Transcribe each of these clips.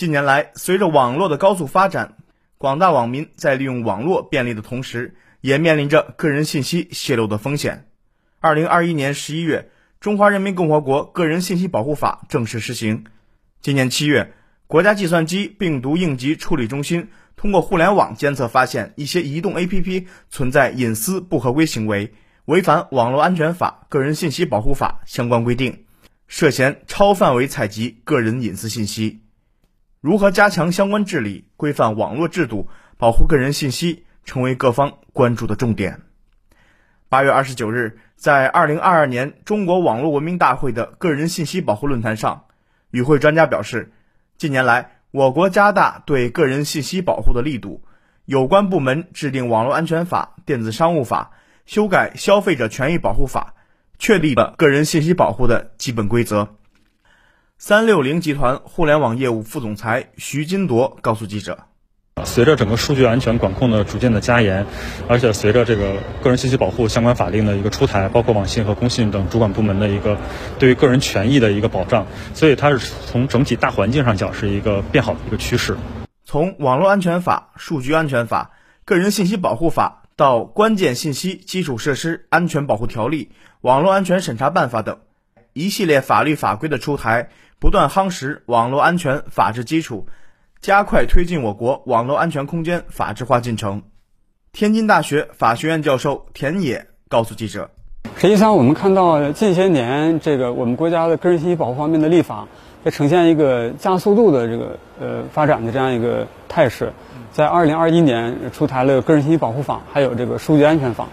近年来，随着网络的高速发展，广大网民在利用网络便利的同时，也面临着个人信息泄露的风险。二零二一年十一月，《中华人民共和国个人信息保护法》正式施行。今年七月，国家计算机病毒应急处理中心通过互联网监测发现，一些移动 APP 存在隐私不合规行为，违反《网络安全法》《个人信息保护法》相关规定，涉嫌超范围采集个人隐私信息。如何加强相关治理、规范网络制度、保护个人信息，成为各方关注的重点。八月二十九日，在二零二二年中国网络文明大会的个人信息保护论坛上，与会专家表示，近年来我国加大对个人信息保护的力度，有关部门制定《网络安全法》《电子商务法》，修改《消费者权益保护法》，确立了个人信息保护的基本规则。三六零集团互联网业务副总裁徐金铎告诉记者：“随着整个数据安全管控的逐渐的加严，而且随着这个个人信息保护相关法令的一个出台，包括网信和工信等主管部门的一个对于个人权益的一个保障，所以它是从整体大环境上讲是一个变好的一个趋势。从网络安全法、数据安全法、个人信息保护法到关键信息基础设施安全保护条例、网络安全审查办法等。”一系列法律法规的出台，不断夯实网络安全法治基础，加快推进我国网络安全空间法治化进程。天津大学法学院教授田野告诉记者：“实际上，我们看到近些年这个我们国家的个人信息保护方面的立法，在呈现一个加速度的这个呃发展的这样一个态势。在二零二一年出台了个人信息保护法，还有这个数据安全法，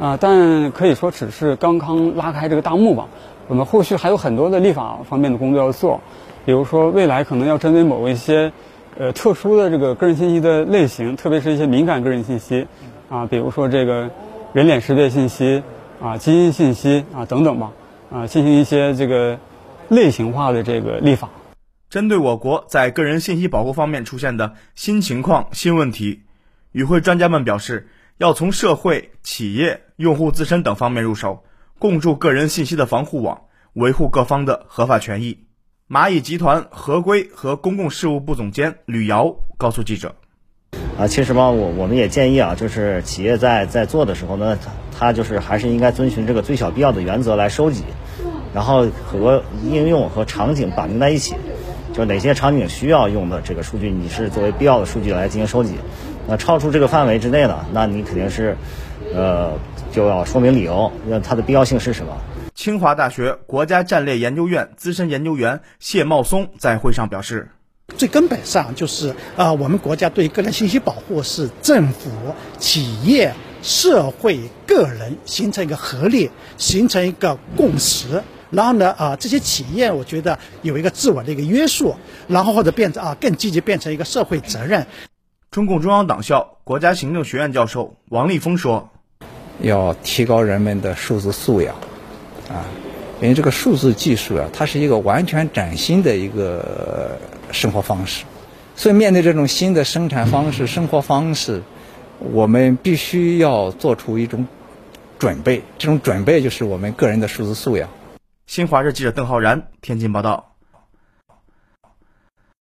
啊，但可以说只是刚刚拉开这个大幕吧。”我们后续还有很多的立法方面的工作要做，比如说未来可能要针对某一些，呃特殊的这个个人信息的类型，特别是一些敏感个人信息，啊，比如说这个人脸识别信息，啊，基因信息啊等等吧，啊，进行一些这个类型化的这个立法。针对我国在个人信息保护方面出现的新情况、新问题，与会专家们表示，要从社会、企业、用户自身等方面入手。共筑个人信息的防护网，维护各方的合法权益。蚂蚁集团合规和公共事务部总监吕瑶告诉记者：“啊，其实吧，我我们也建议啊，就是企业在在做的时候呢，它就是还是应该遵循这个最小必要的原则来收集，然后和应用和场景绑定在一起，就哪些场景需要用的这个数据，你是作为必要的数据来进行收集。那超出这个范围之内的，那你肯定是，呃。”就要说明理由，那它的必要性是什么？清华大学国家战略研究院资深研究员谢茂松在会上表示：“最根本上就是啊，我们国家对个人信息保护是政府、企业、社会、个人形成一个合力，形成一个共识。然后呢，啊，这些企业我觉得有一个自我的一个约束，然后或者变成啊更积极变成一个社会责任。”中共中央党校国家行政学院教授王立峰说。要提高人们的数字素养，啊，因为这个数字技术啊，它是一个完全崭新的一个生活方式，所以面对这种新的生产方式、生活方式，我们必须要做出一种准备，这种准备就是我们个人的数字素养。新华社记者邓浩然，天津报道。